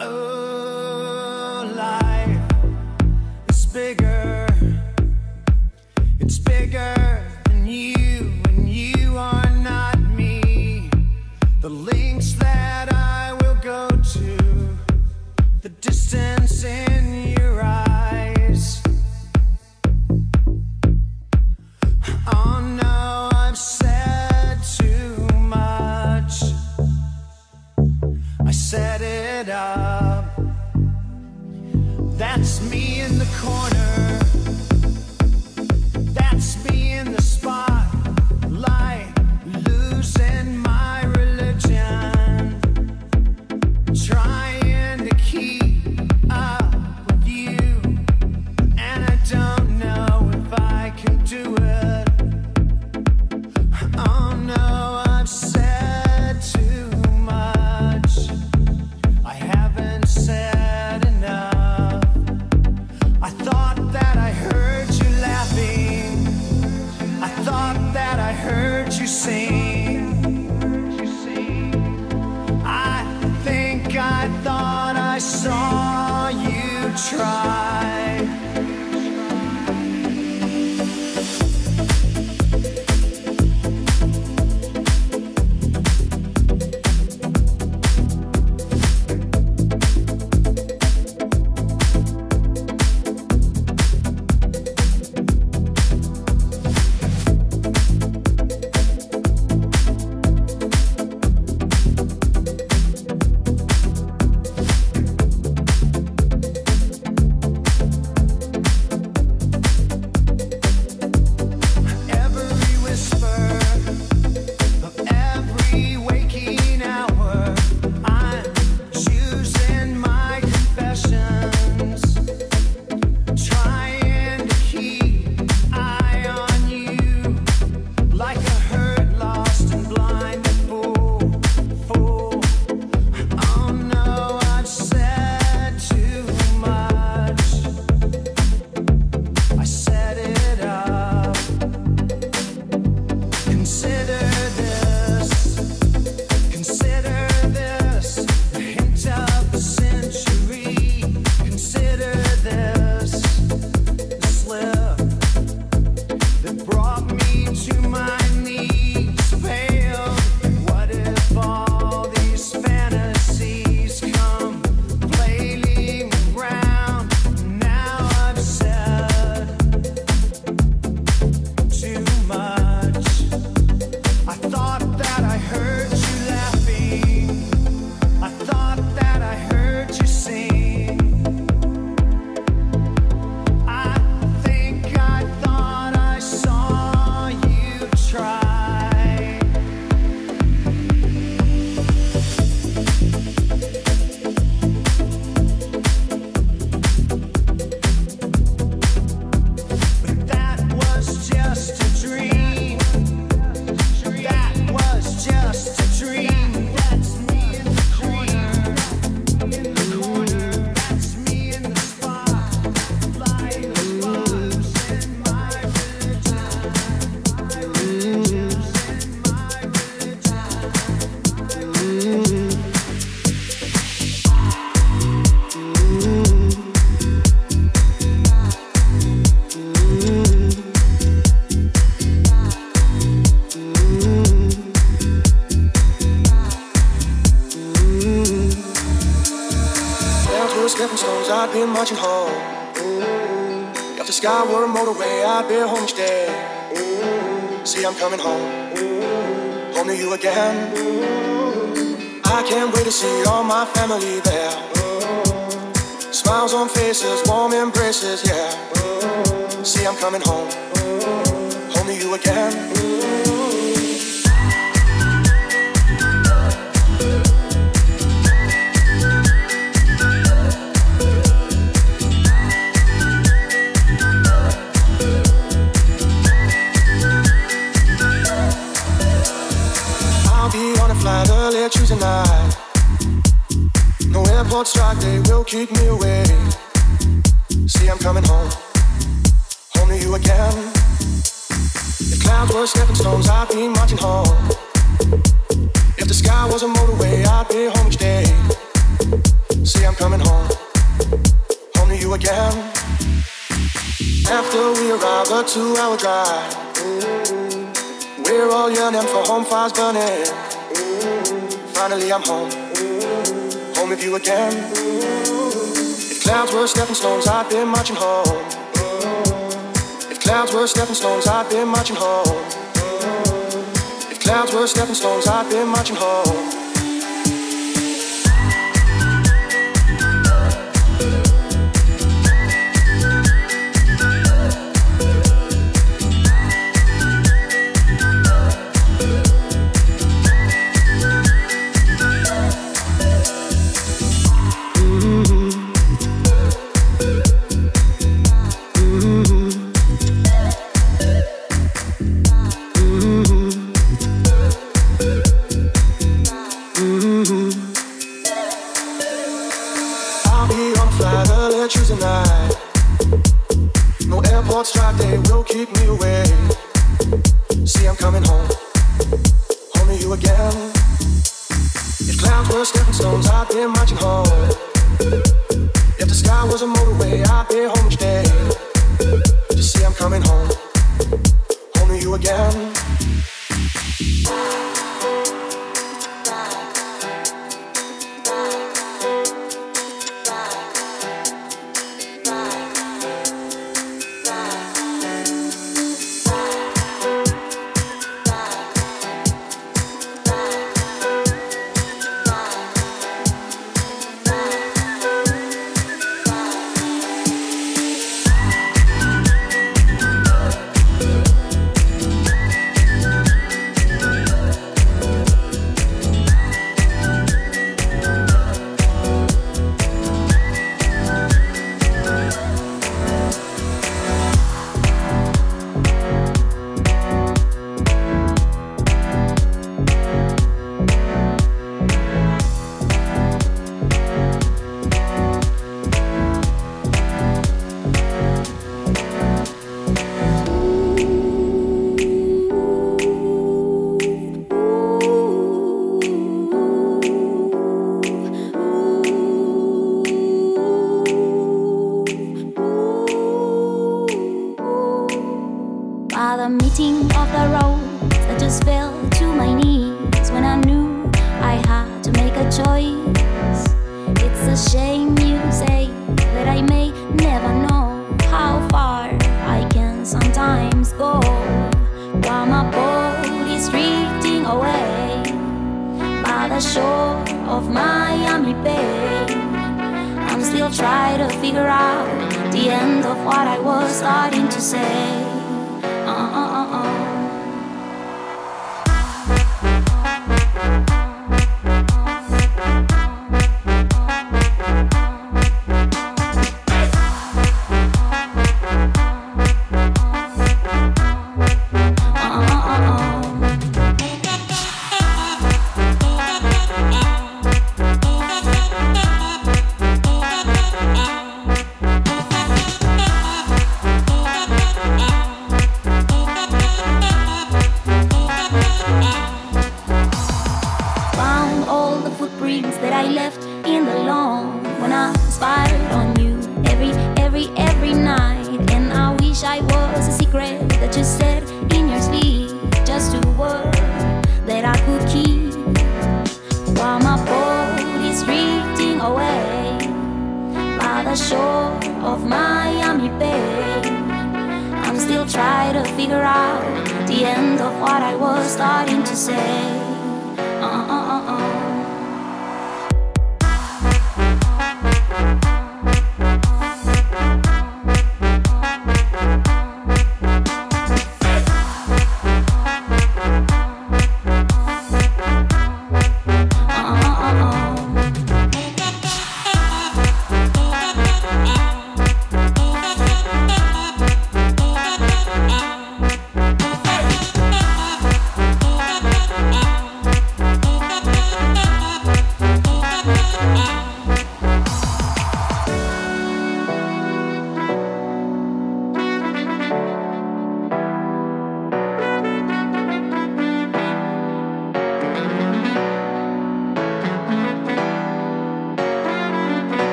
marching again. I can't wait to see all my family there. Smiles on faces, warm embraces, yeah. See, I'm coming home, home to you again. Tonight. No airport strike, they will keep me away. See, I'm coming home, home to you again. If clouds were stepping stones, I'd be marching home. If the sky was a motorway, I'd be home each day. See, I'm coming home, home to you again. After we arrive, a two-hour drive. We're all yearning for home, fires burning. Finally, I'm home, home with you again. If clouds were stepping stones, I'd been marching home. If clouds were stepping stones, I'd been marching home. If clouds were stepping stones, I'd been marching home. head.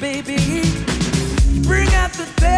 Baby. Bring out the devil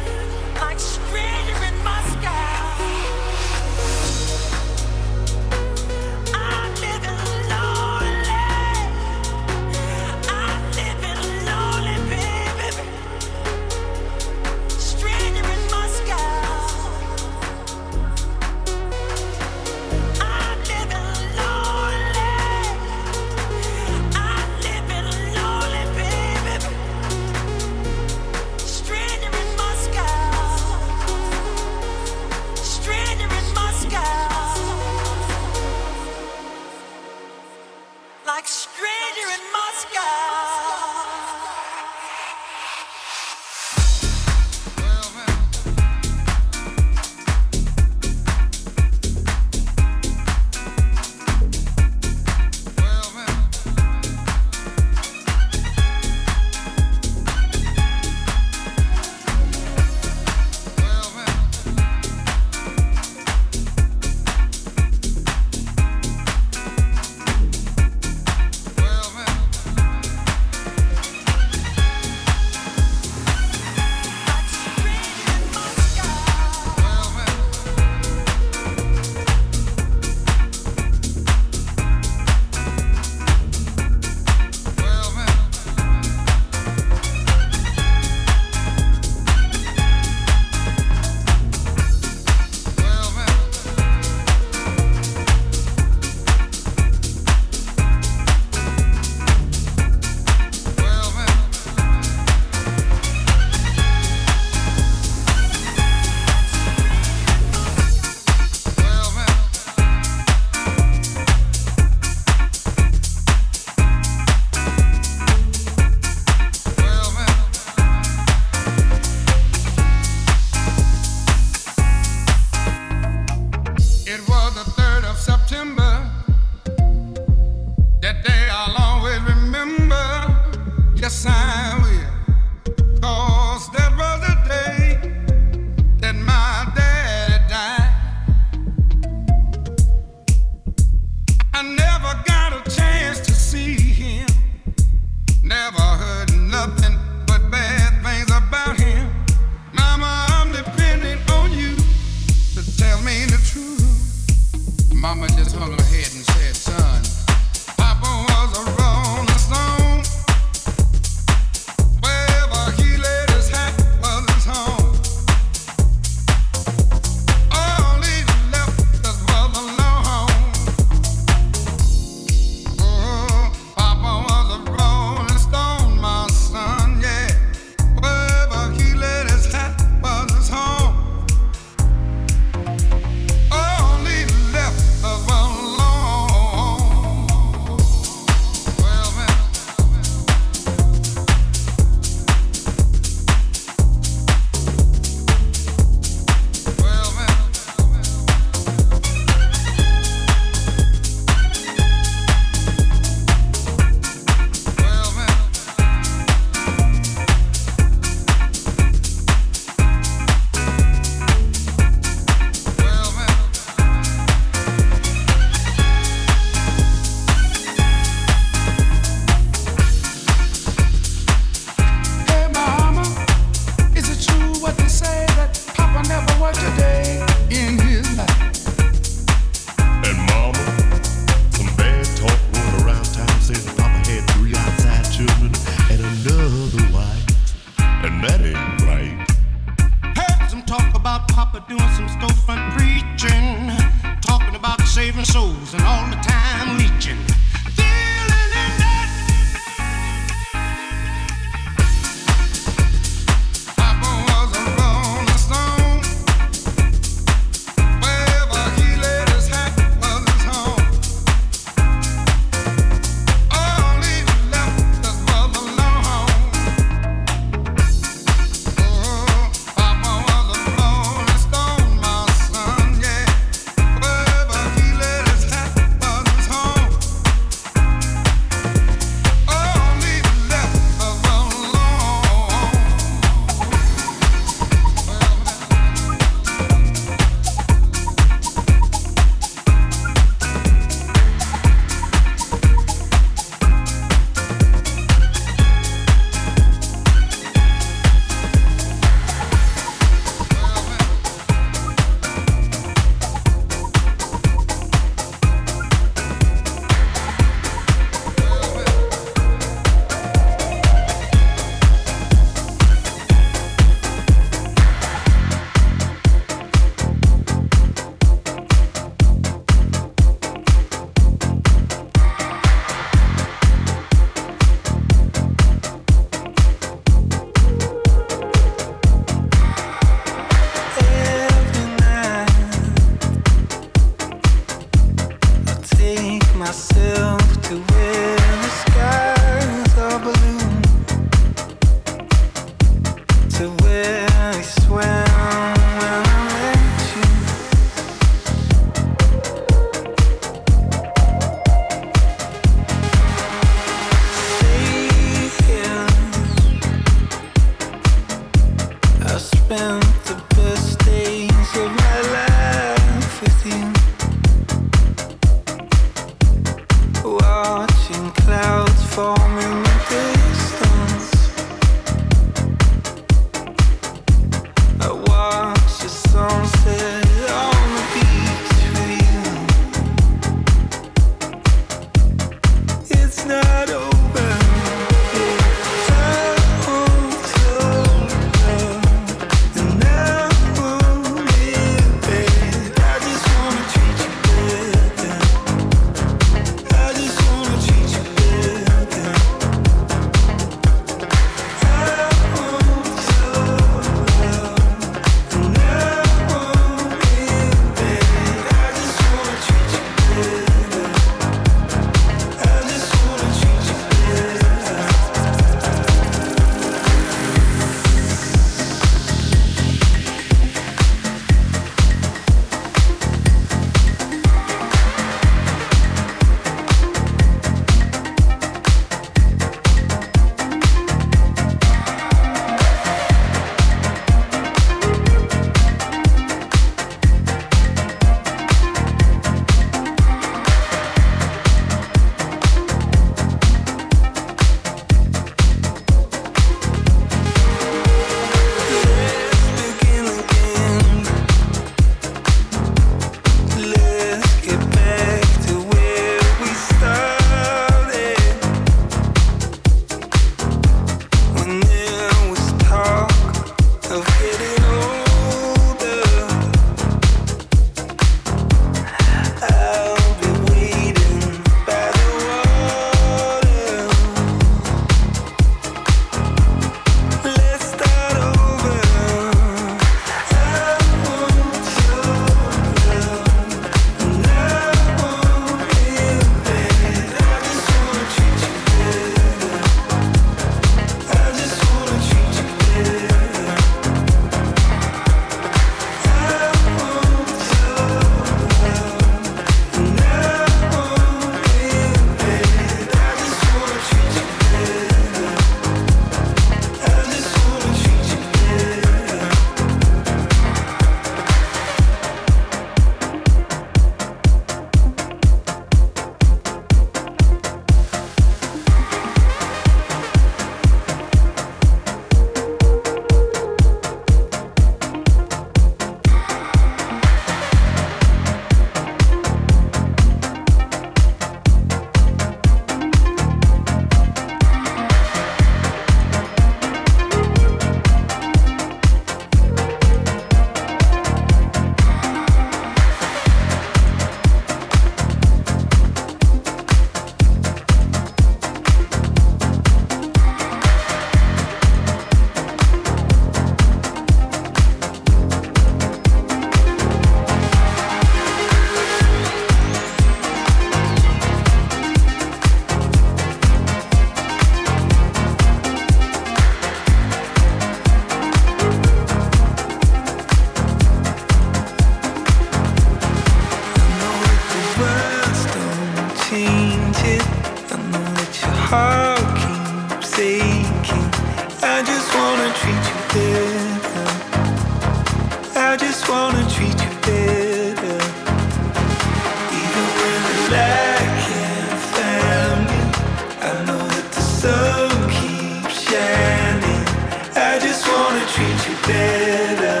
treat you better.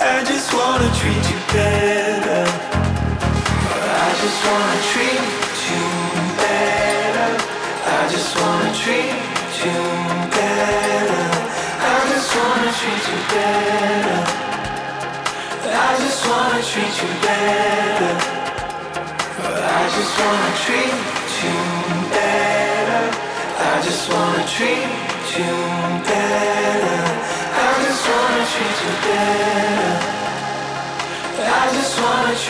I just wanna treat you better. I just wanna treat you better. I just wanna treat you better. I just wanna treat you better. I just wanna treat you better. I just wanna treat you better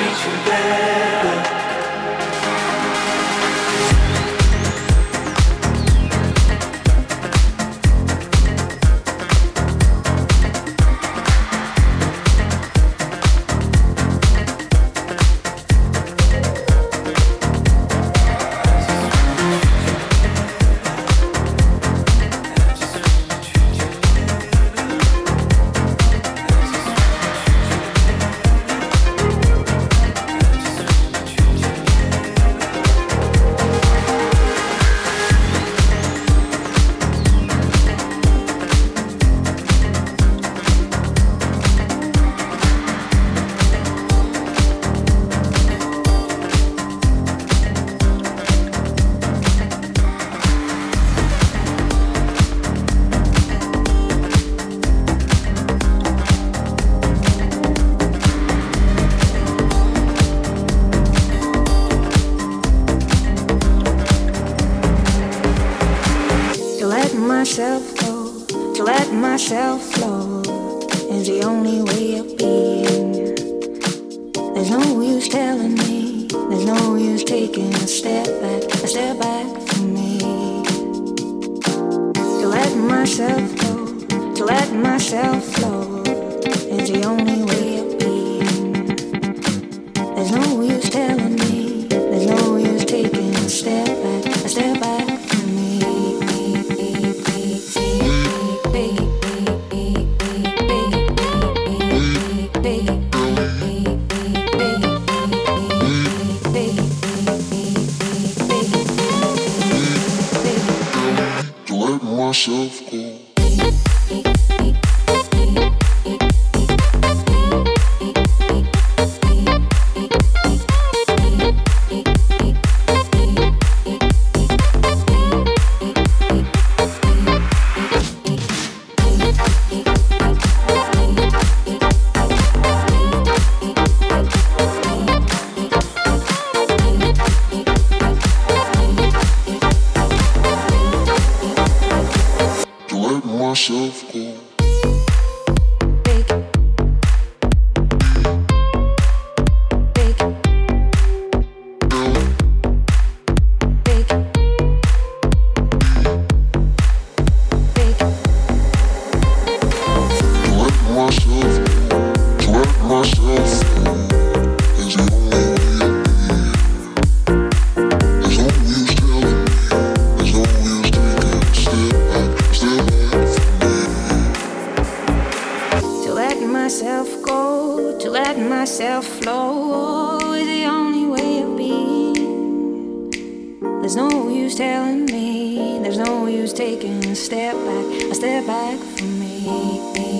treat you better. There's no use telling me, there's no use taking a step back, a step back from me. To let myself go, to let myself flow is the only way. There's no use telling me, there's no use taking a step back, a step back from me.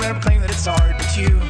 Draw a picture and proclaim that it's hard, But you,